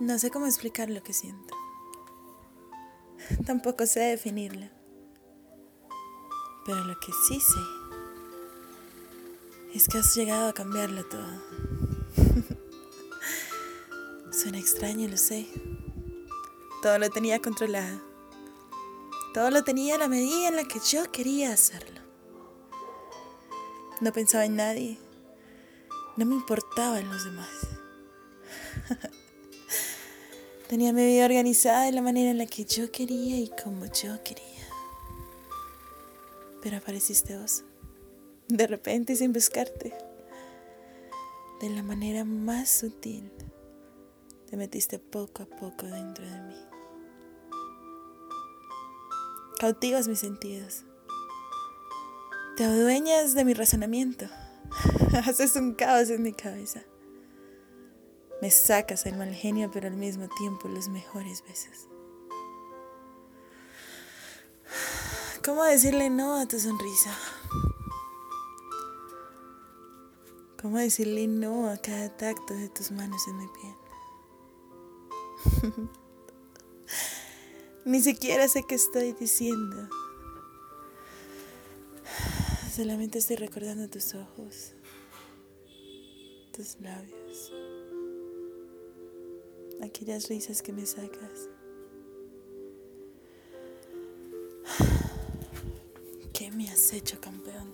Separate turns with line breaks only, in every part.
No sé cómo explicar lo que siento. Tampoco sé definirlo. Pero lo que sí sé es que has llegado a cambiarlo todo. Suena extraño, lo sé. Todo lo tenía controlado. Todo lo tenía a la medida en la que yo quería hacerlo. No pensaba en nadie. No me importaban los demás. Tenía mi vida organizada de la manera en la que yo quería y como yo quería. Pero apareciste vos, de repente y sin buscarte. De la manera más sutil, te metiste poco a poco dentro de mí. Cautivas mis sentidos. Te adueñas de mi razonamiento. Haces un caos en mi cabeza. Me sacas el mal genio, pero al mismo tiempo los mejores besos. ¿Cómo decirle no a tu sonrisa? ¿Cómo decirle no a cada tacto de tus manos en mi piel? Ni siquiera sé qué estoy diciendo. Solamente estoy recordando tus ojos, tus labios, aquellas risas que me sacas. ¿Qué me has hecho, campeón?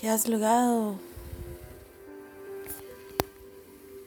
¿Qué has logrado